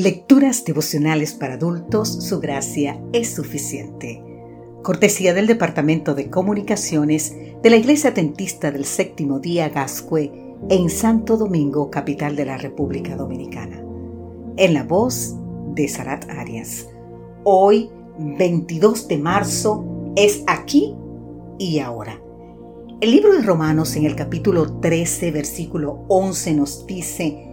Lecturas devocionales para adultos, su gracia es suficiente. Cortesía del Departamento de Comunicaciones de la Iglesia Tentista del Séptimo Día Gascue en Santo Domingo, capital de la República Dominicana. En la voz de Sarat Arias. Hoy, 22 de marzo, es aquí y ahora. El libro de Romanos en el capítulo 13, versículo 11 nos dice,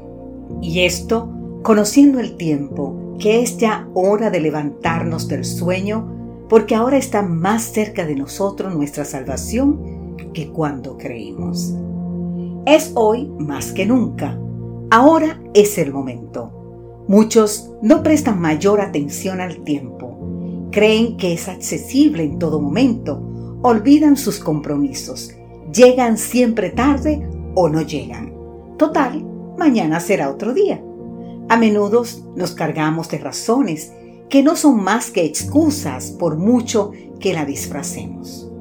y esto conociendo el tiempo, que es ya hora de levantarnos del sueño, porque ahora está más cerca de nosotros nuestra salvación que cuando creímos. Es hoy más que nunca. Ahora es el momento. Muchos no prestan mayor atención al tiempo. Creen que es accesible en todo momento. Olvidan sus compromisos. Llegan siempre tarde o no llegan. Total, mañana será otro día. A menudo nos cargamos de razones que no son más que excusas por mucho que la disfracemos.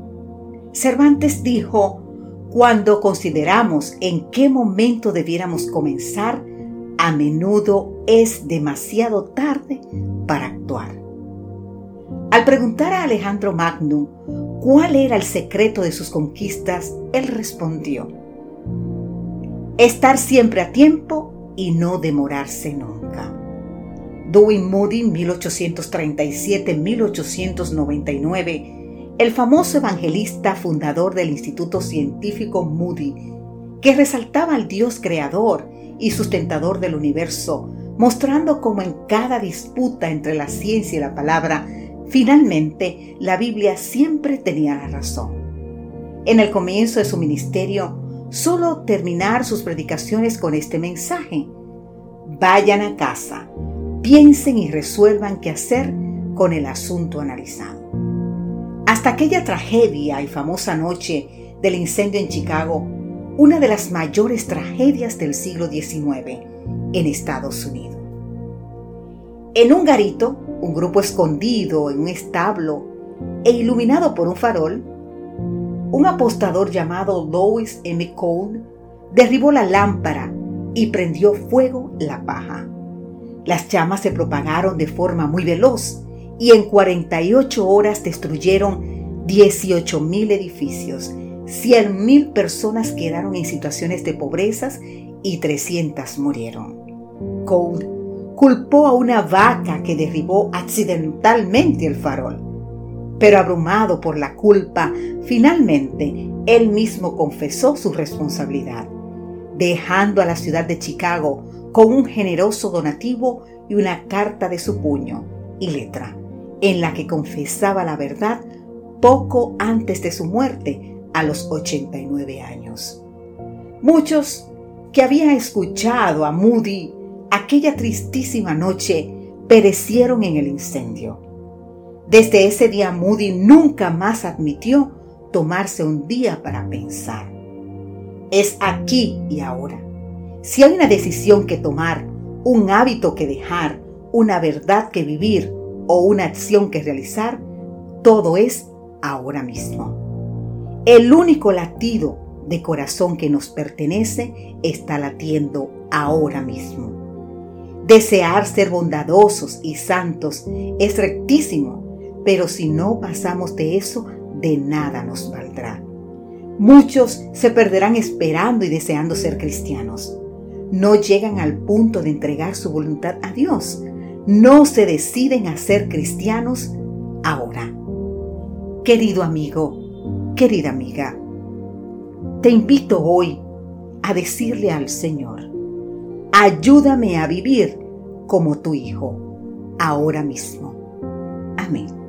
Cervantes dijo, cuando consideramos en qué momento debiéramos comenzar, a menudo es demasiado tarde para actuar. Al preguntar a Alejandro Magno cuál era el secreto de sus conquistas, él respondió, estar siempre a tiempo y no demorarse nunca. Dewey Moody, 1837-1899, el famoso evangelista fundador del Instituto Científico Moody, que resaltaba al Dios creador y sustentador del universo, mostrando cómo en cada disputa entre la ciencia y la palabra, finalmente la Biblia siempre tenía la razón. En el comienzo de su ministerio, solo terminar sus predicaciones con este mensaje. Vayan a casa, piensen y resuelvan qué hacer con el asunto analizado. Hasta aquella tragedia y famosa noche del incendio en Chicago, una de las mayores tragedias del siglo XIX en Estados Unidos. En un garito, un grupo escondido en un establo e iluminado por un farol, un apostador llamado Louis M. Cole derribó la lámpara y prendió fuego la paja. Las llamas se propagaron de forma muy veloz y en 48 horas destruyeron 18.000 edificios, 100.000 personas quedaron en situaciones de pobreza y 300 murieron. Cole culpó a una vaca que derribó accidentalmente el farol pero abrumado por la culpa, finalmente él mismo confesó su responsabilidad, dejando a la ciudad de Chicago con un generoso donativo y una carta de su puño y letra, en la que confesaba la verdad poco antes de su muerte a los 89 años. Muchos que habían escuchado a Moody aquella tristísima noche perecieron en el incendio desde ese día Moody nunca más admitió tomarse un día para pensar. Es aquí y ahora. Si hay una decisión que tomar, un hábito que dejar, una verdad que vivir o una acción que realizar, todo es ahora mismo. El único latido de corazón que nos pertenece está latiendo ahora mismo. Desear ser bondadosos y santos es rectísimo pero si no pasamos de eso, de nada nos valdrá. Muchos se perderán esperando y deseando ser cristianos. No llegan al punto de entregar su voluntad a Dios. No se deciden a ser cristianos ahora. Querido amigo, querida amiga, te invito hoy a decirle al Señor, ayúdame a vivir como tu Hijo, ahora mismo. Amén.